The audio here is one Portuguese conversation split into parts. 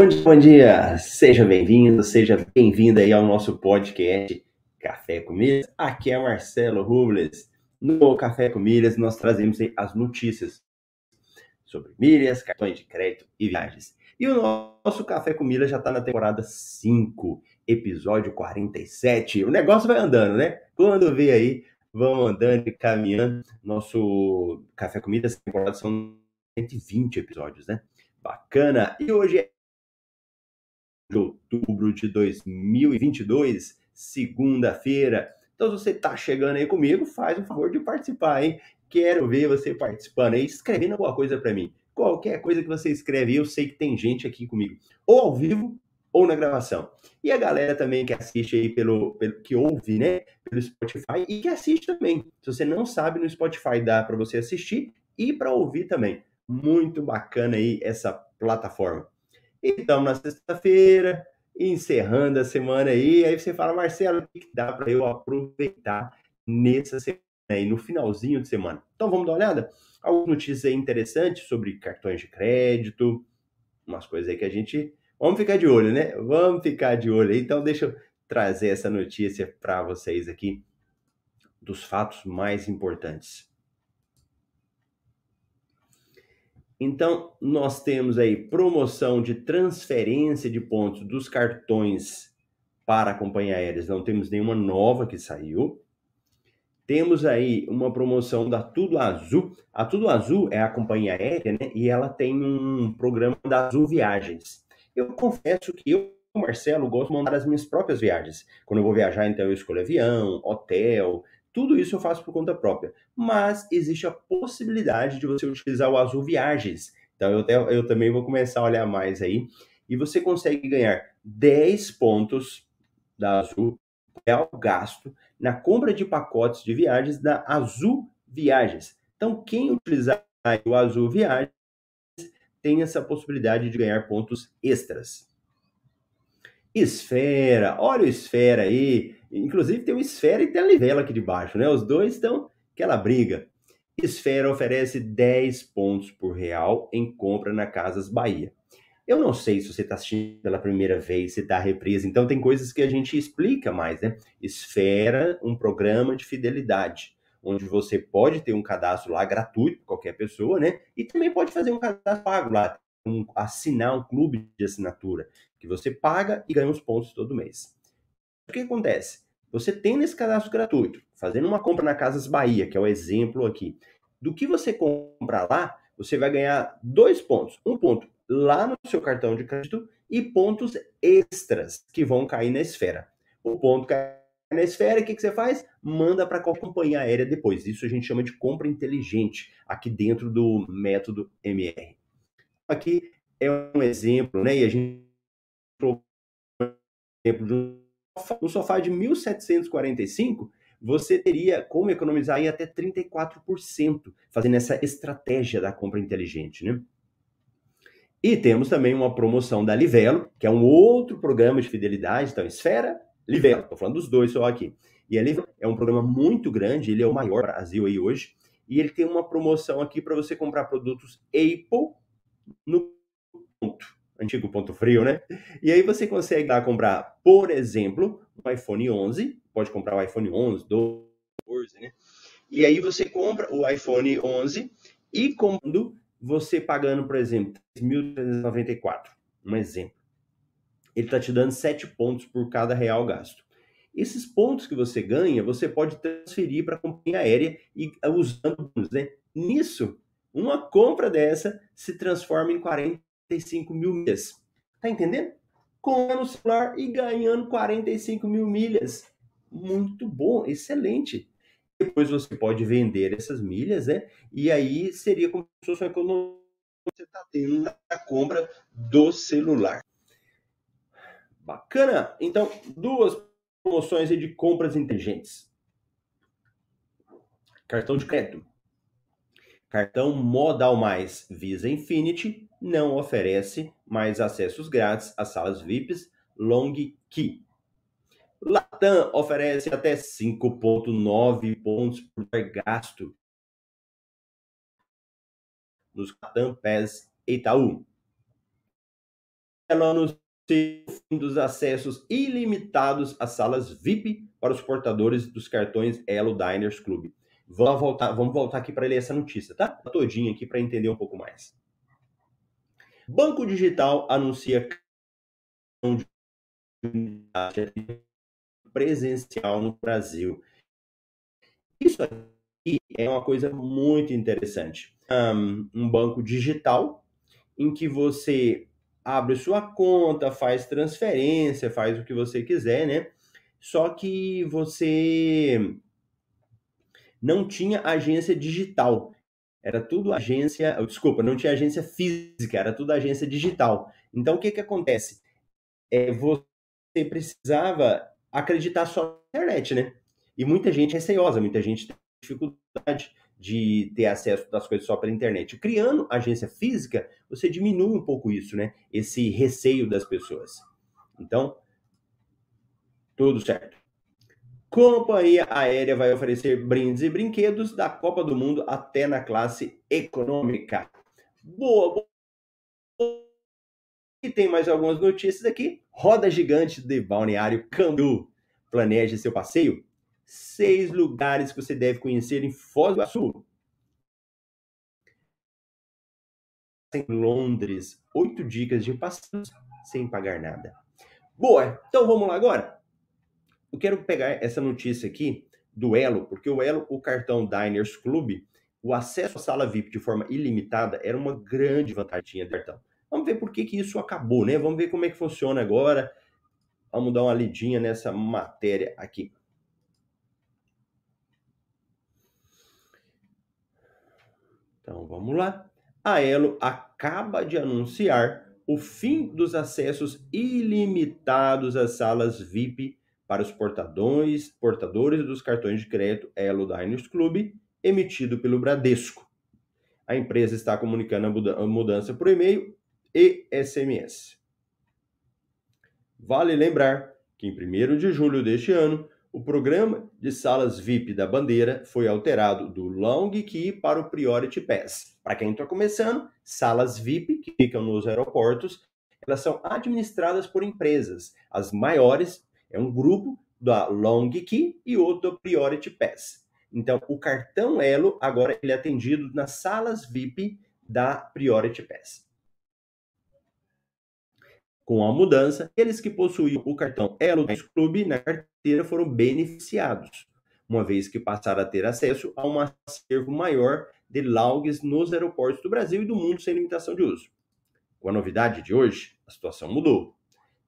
Bom dia, bom dia. Seja bem-vindo, seja bem-vinda aí ao nosso podcast Café com Milhas. Aqui é Marcelo Rubles. No Café com Milhas nós trazemos as notícias sobre milhas, cartões de crédito e viagens. E o nosso Café com Milhas já está na temporada 5, episódio 47. O negócio vai andando, né? Quando vê aí, vamos andando e caminhando. Nosso Café com Milhas, temporada são 120 episódios, né? Bacana. E hoje é de outubro de 2022, segunda-feira. Então, se você está chegando aí comigo, faz o favor de participar, hein? Quero ver você participando aí, escrevendo alguma coisa para mim. Qualquer coisa que você escreve, eu sei que tem gente aqui comigo, ou ao vivo ou na gravação. E a galera também que assiste aí pelo, pelo que ouve, né, pelo Spotify e que assiste também. Se você não sabe, no Spotify dá para você assistir e para ouvir também. Muito bacana aí essa plataforma. Então, na sexta-feira, encerrando a semana aí, aí você fala, Marcelo, o que dá para eu aproveitar nessa semana aí, no finalzinho de semana? Então, vamos dar uma olhada? Algumas notícias aí interessantes sobre cartões de crédito, umas coisas aí que a gente. Vamos ficar de olho, né? Vamos ficar de olho aí. Então, deixa eu trazer essa notícia para vocês aqui dos fatos mais importantes. Então, nós temos aí promoção de transferência de pontos dos cartões para a companhia aérea. Não temos nenhuma nova que saiu. Temos aí uma promoção da Tudo Azul. A Tudo Azul é a companhia aérea, né? E ela tem um programa da Azul Viagens. Eu confesso que eu, Marcelo, gosto de mandar as minhas próprias viagens. Quando eu vou viajar, então eu escolho avião, hotel, tudo isso eu faço por conta própria. Mas existe a possibilidade de você utilizar o Azul Viagens. Então eu, eu também vou começar a olhar mais aí. E você consegue ganhar 10 pontos da Azul real gasto na compra de pacotes de viagens da Azul Viagens. Então, quem utilizar o Azul Viagens tem essa possibilidade de ganhar pontos extras. Esfera, olha o Esfera aí. Inclusive tem o Esfera e tem a Livela aqui de baixo, né? Os dois estão aquela briga. Esfera oferece 10 pontos por real em compra na Casas Bahia. Eu não sei se você está assistindo pela primeira vez, se está represa, então tem coisas que a gente explica mais, né? Esfera, um programa de fidelidade, onde você pode ter um cadastro lá gratuito, qualquer pessoa, né? E também pode fazer um cadastro pago lá, um, assinar um clube de assinatura, que você paga e ganha uns pontos todo mês. O que acontece? Você tem nesse cadastro gratuito, fazendo uma compra na Casas Bahia, que é o exemplo aqui. Do que você comprar lá, você vai ganhar dois pontos. Um ponto lá no seu cartão de crédito e pontos extras que vão cair na esfera. O ponto cai na esfera, o que, que você faz? Manda para qualquer companhia aérea depois. Isso a gente chama de compra inteligente, aqui dentro do método MR. Aqui é um exemplo, né? E a gente exemplo do no sofá de 1745, você teria como economizar aí até 34%, fazendo essa estratégia da compra inteligente, né? E temos também uma promoção da Livelo, que é um outro programa de fidelidade, então Esfera, Livelo, estou falando dos dois só aqui. E a Livelo é um programa muito grande, ele é o maior do Brasil aí hoje, e ele tem uma promoção aqui para você comprar produtos Apple no ponto antigo ponto frio, né? E aí você consegue lá comprar, por exemplo, um iPhone 11, pode comprar o iPhone 11, 12, né? E aí você compra o iPhone 11 e quando você pagando, por exemplo, 3.394, um exemplo, ele está te dando 7 pontos por cada real gasto. Esses pontos que você ganha, você pode transferir para a companhia aérea e usando, né? Nisso, uma compra dessa se transforma em 40 45 mil milhas. Tá entendendo? Comprando celular e ganhando 45 mil milhas. Muito bom, excelente. Depois você pode vender essas milhas, né? E aí seria como se fosse uma economia que você está tendo na compra do celular. Bacana! Então, duas promoções de compras inteligentes. Cartão de crédito. Cartão Modal Mais Visa Infinity não oferece mais acessos grátis às salas VIPs Long Key. Latam oferece até 5,9 pontos por gasto nos Latam PES Itaú. ela anuncia o fim dos acessos ilimitados às salas VIP para os portadores dos cartões Elo Diners Club. Vamos voltar, vamos voltar aqui para ler essa notícia, tá? Todinha aqui para entender um pouco mais. Banco Digital anuncia presencial no Brasil. Isso aqui é uma coisa muito interessante. Um, um banco digital em que você abre sua conta, faz transferência, faz o que você quiser, né? Só que você não tinha agência digital. Era tudo agência, desculpa, não tinha agência física, era tudo agência digital. Então o que que acontece? É, você precisava acreditar só na internet, né? E muita gente é receiosa, muita gente tem dificuldade de ter acesso das coisas só pela internet. Criando agência física, você diminui um pouco isso, né? Esse receio das pessoas. Então, tudo certo. Companhia aérea vai oferecer brindes e brinquedos da Copa do Mundo até na classe econômica. Boa, boa. E tem mais algumas notícias aqui. Roda gigante de Balneário Camboriú. Planeje seu passeio. Seis lugares que você deve conhecer em Foz do Iguaçu. Em Londres, oito dicas de passeios sem pagar nada. Boa, então vamos lá agora eu quero pegar essa notícia aqui do Elo, porque o Elo, o cartão Diners Club, o acesso à sala VIP de forma ilimitada era uma grande vantagem do cartão. Vamos ver por que, que isso acabou, né? Vamos ver como é que funciona agora. Vamos dar uma lidinha nessa matéria aqui. Então vamos lá. A Elo acaba de anunciar o fim dos acessos ilimitados às salas VIP para os portadores, portadores dos cartões de crédito Elo Diners Club, emitido pelo Bradesco. A empresa está comunicando a mudança por e-mail e SMS. Vale lembrar que em 1 de julho deste ano, o programa de salas VIP da Bandeira foi alterado do Long Key para o Priority Pass. Para quem está começando, salas VIP que ficam nos aeroportos, elas são administradas por empresas. As maiores é um grupo da Long Key e outro do Priority Pass. Então, o cartão Elo agora ele é atendido nas salas VIP da Priority Pass. Com a mudança, aqueles que possuíam o cartão Elo Club na carteira foram beneficiados, uma vez que passaram a ter acesso a um acervo maior de logs nos aeroportos do Brasil e do mundo sem limitação de uso. Com a novidade de hoje, a situação mudou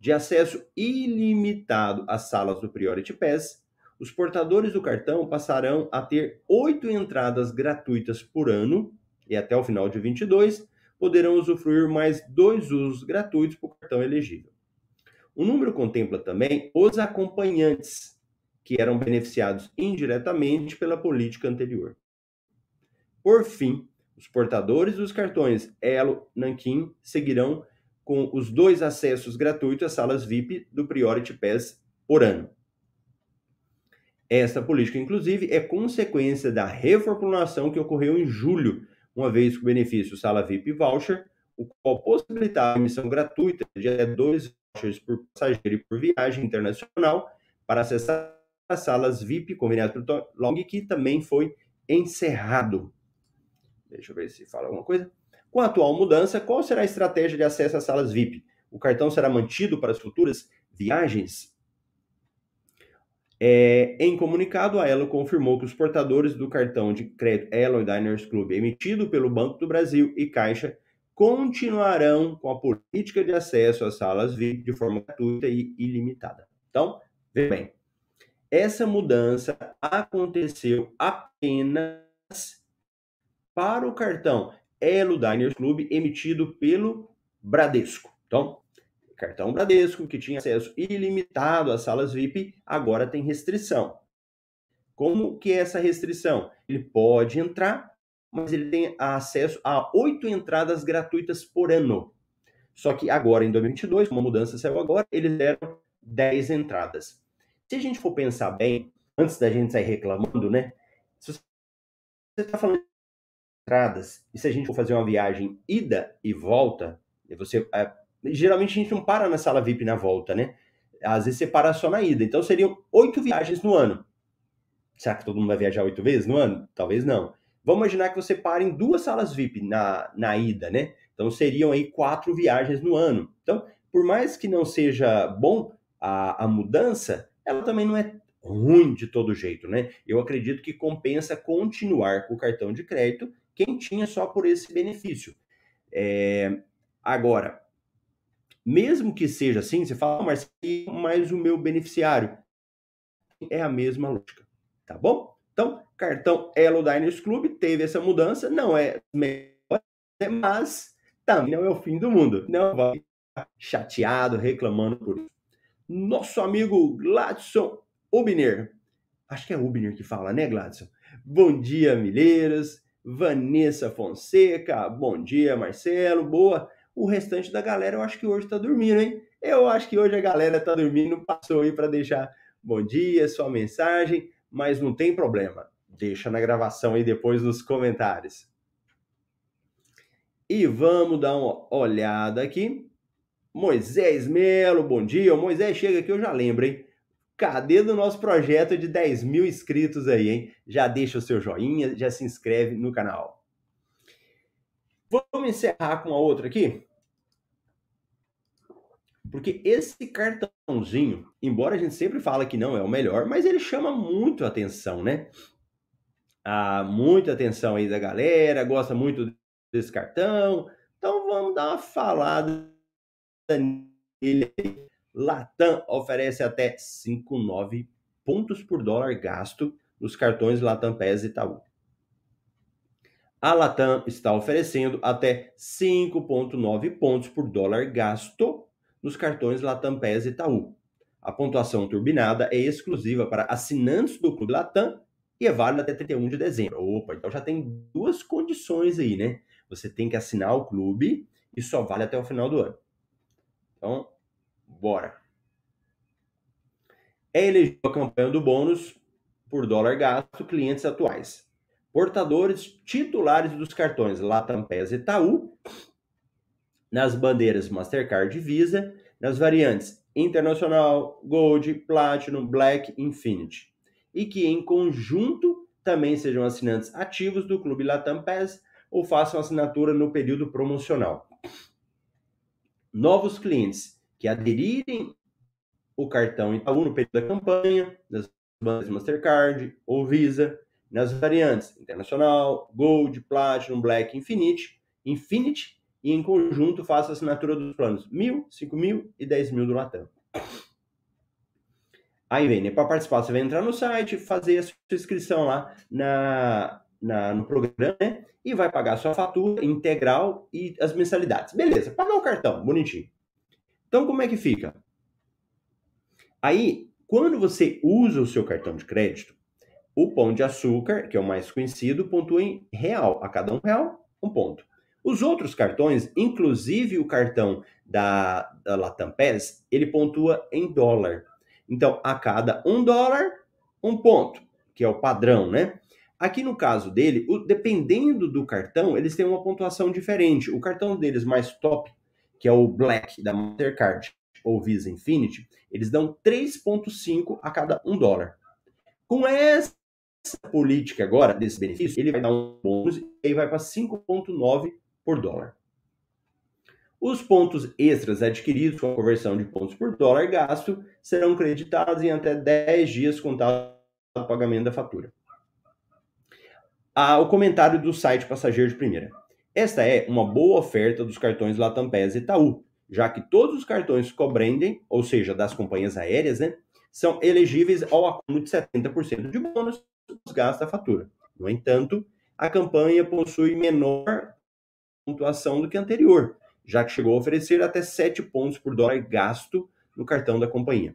de acesso ilimitado às salas do Priority Pass, os portadores do cartão passarão a ter oito entradas gratuitas por ano e até o final de 22 poderão usufruir mais dois usos gratuitos por cartão elegível. O número contempla também os acompanhantes, que eram beneficiados indiretamente pela política anterior. Por fim, os portadores dos cartões Elo Nankin seguirão com os dois acessos gratuitos às salas VIP do Priority Pass por ano. Esta política, inclusive, é consequência da reformulação que ocorreu em julho, uma vez que o benefício Sala VIP Voucher, o qual possibilitava a emissão gratuita de até dois vouchers por passageiro e por viagem internacional para acessar as salas VIP combinadas pelo Long, que também foi encerrado. Deixa eu ver se fala alguma coisa. Com a atual mudança, qual será a estratégia de acesso às salas VIP? O cartão será mantido para as futuras viagens? É, em comunicado, a Elo confirmou que os portadores do cartão de crédito Elo Diners Club emitido pelo Banco do Brasil e Caixa continuarão com a política de acesso às salas VIP de forma gratuita e ilimitada. Então, veja bem, essa mudança aconteceu apenas para o cartão Elo Diners Club emitido pelo Bradesco. Então, cartão Bradesco, que tinha acesso ilimitado às salas VIP, agora tem restrição. Como que é essa restrição? Ele pode entrar, mas ele tem acesso a oito entradas gratuitas por ano. Só que agora, em 2022, uma mudança saiu agora, eles deram 10 entradas. Se a gente for pensar bem, antes da gente sair reclamando, né? Se você está falando entradas, e se a gente for fazer uma viagem ida e volta, você é, geralmente a gente não para na sala VIP na volta, né? Às vezes você para só na ida. Então seriam oito viagens no ano. Será que todo mundo vai viajar oito vezes no ano? Talvez não. Vamos imaginar que você para em duas salas VIP na, na ida, né? Então seriam aí quatro viagens no ano. Então, por mais que não seja bom a, a mudança, ela também não é ruim de todo jeito, né? Eu acredito que compensa continuar com o cartão de crédito quem tinha só por esse benefício. É, agora, mesmo que seja assim, você fala, mas mais o meu beneficiário. É a mesma lógica, tá bom? Então, cartão Elo Diners Club teve essa mudança, não é melhor, mas também não é o fim do mundo. Não vai ficar chateado, reclamando por isso. Nosso amigo Gladson Ubner, acho que é Ubner que fala, né, Gladson? Bom dia, Milheiras. Vanessa Fonseca, bom dia, Marcelo, boa. O restante da galera eu acho que hoje tá dormindo, hein? Eu acho que hoje a galera tá dormindo, passou aí para deixar bom dia, sua mensagem, mas não tem problema. Deixa na gravação aí depois nos comentários. E vamos dar uma olhada aqui. Moisés Melo, bom dia. O Moisés chega aqui, eu já lembro, hein? Cadê do nosso projeto de 10 mil inscritos aí, hein? Já deixa o seu joinha, já se inscreve no canal. Vamos encerrar com a outra aqui? Porque esse cartãozinho, embora a gente sempre fala que não é o melhor, mas ele chama muito atenção, né? Ah, muita atenção aí da galera, gosta muito desse cartão. Então vamos dar uma falada nele aí. Latam oferece até 5,9 pontos por dólar gasto nos cartões Latam PES e Itaú. A Latam está oferecendo até 5,9 pontos por dólar gasto nos cartões Latam PES e Itaú. A pontuação turbinada é exclusiva para assinantes do Clube Latam e é válida até 31 de dezembro. Opa, então já tem duas condições aí, né? Você tem que assinar o clube e só vale até o final do ano. Então, Bora. É elegível a campanha do bônus por dólar gasto clientes atuais. Portadores titulares dos cartões Latam PES e Itaú nas bandeiras Mastercard e Visa, nas variantes Internacional, Gold, Platinum, Black, Infinity. E que em conjunto também sejam assinantes ativos do Clube Latam PES ou façam assinatura no período promocional. Novos clientes que aderirem o cartão Itaú no período da campanha, nas bandas Mastercard ou Visa, nas variantes Internacional, Gold, Platinum, Black, Infinity, Infinity e em conjunto faça a assinatura dos planos mil, cinco mil e dez mil do Latam. Aí vem, né? Para participar, você vai entrar no site, fazer a sua inscrição lá na, na, no programa, né? E vai pagar a sua fatura integral e as mensalidades. Beleza, pagar o cartão, bonitinho. Então, como é que fica? Aí, quando você usa o seu cartão de crédito, o Pão de Açúcar, que é o mais conhecido, pontua em real. A cada um real, um ponto. Os outros cartões, inclusive o cartão da, da Latam PES, ele pontua em dólar. Então, a cada um dólar, um ponto, que é o padrão, né? Aqui no caso dele, o, dependendo do cartão, eles têm uma pontuação diferente. O cartão deles mais top que é o Black da Mastercard ou Visa Infinity, eles dão 3,5 a cada um dólar. Com essa política agora, desse benefício, ele vai dar um bônus e aí vai para 5,9 por dólar. Os pontos extras adquiridos com a conversão de pontos por dólar gasto serão creditados em até 10 dias contado o pagamento da fatura. Ah, o comentário do site Passageiro de Primeira. Esta é uma boa oferta dos cartões Latam PES e Itaú, já que todos os cartões Cobrandem, ou seja, das companhias aéreas, né, são elegíveis ao acúmulo de 70% de bônus dos gastos da fatura. No entanto, a campanha possui menor pontuação do que a anterior, já que chegou a oferecer até 7 pontos por dólar gasto no cartão da companhia.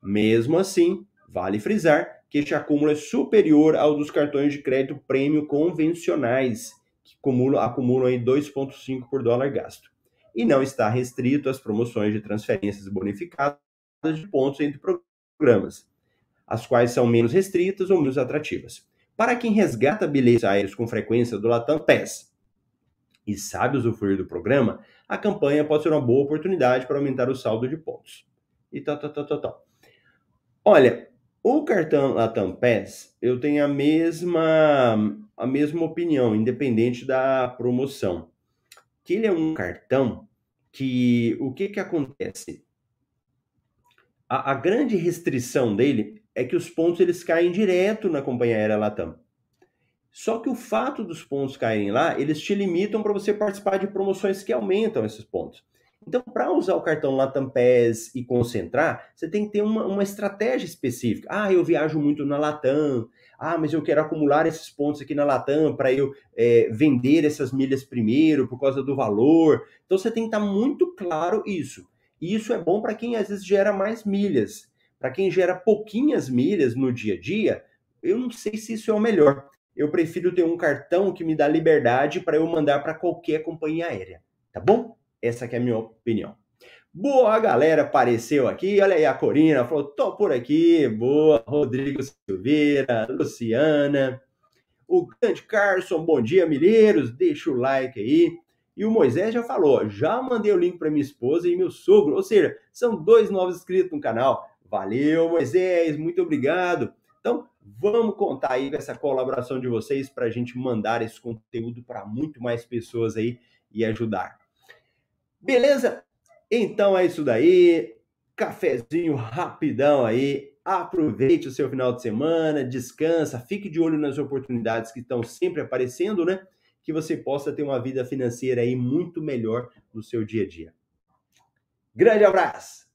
Mesmo assim, vale frisar que este acúmulo é superior ao dos cartões de crédito prêmio convencionais, acumulam, acumulam aí 2,5 por dólar gasto. E não está restrito às promoções de transferências bonificadas de pontos entre programas, as quais são menos restritas ou menos atrativas. Para quem resgata bilhetes aéreos com frequência do Latam PES, e sabe usufruir do programa, a campanha pode ser uma boa oportunidade para aumentar o saldo de pontos. E tal, tal, tal, tal, tal. Olha, o cartão Latam Pass, eu tenho a mesma, a mesma opinião, independente da promoção. Que ele é um cartão que o que que acontece? A, a grande restrição dele é que os pontos eles caem direto na companhia aérea Latam. Só que o fato dos pontos caírem lá, eles te limitam para você participar de promoções que aumentam esses pontos. Então, para usar o cartão Latam Pass e concentrar, você tem que ter uma, uma estratégia específica. Ah, eu viajo muito na Latam. Ah, mas eu quero acumular esses pontos aqui na Latam para eu é, vender essas milhas primeiro por causa do valor. Então, você tem que estar tá muito claro isso. E isso é bom para quem às vezes gera mais milhas. Para quem gera pouquinhas milhas no dia a dia, eu não sei se isso é o melhor eu prefiro ter um cartão que me dá liberdade para eu mandar para qualquer companhia aérea, tá bom? Essa é a minha opinião. Boa, galera apareceu aqui. Olha aí a Corina, falou: tô por aqui. Boa, Rodrigo Silveira, Luciana, o grande Carson, bom dia, milheiros. Deixa o like aí. E o Moisés já falou: já mandei o link para minha esposa e meu sogro. Ou seja, são dois novos inscritos no canal. Valeu, Moisés, muito obrigado. Então, vamos contar aí com essa colaboração de vocês para a gente mandar esse conteúdo para muito mais pessoas aí e ajudar. Beleza? Então é isso daí. Cafezinho rapidão aí. Aproveite o seu final de semana, descansa, fique de olho nas oportunidades que estão sempre aparecendo, né? Que você possa ter uma vida financeira aí muito melhor no seu dia a dia. Grande abraço!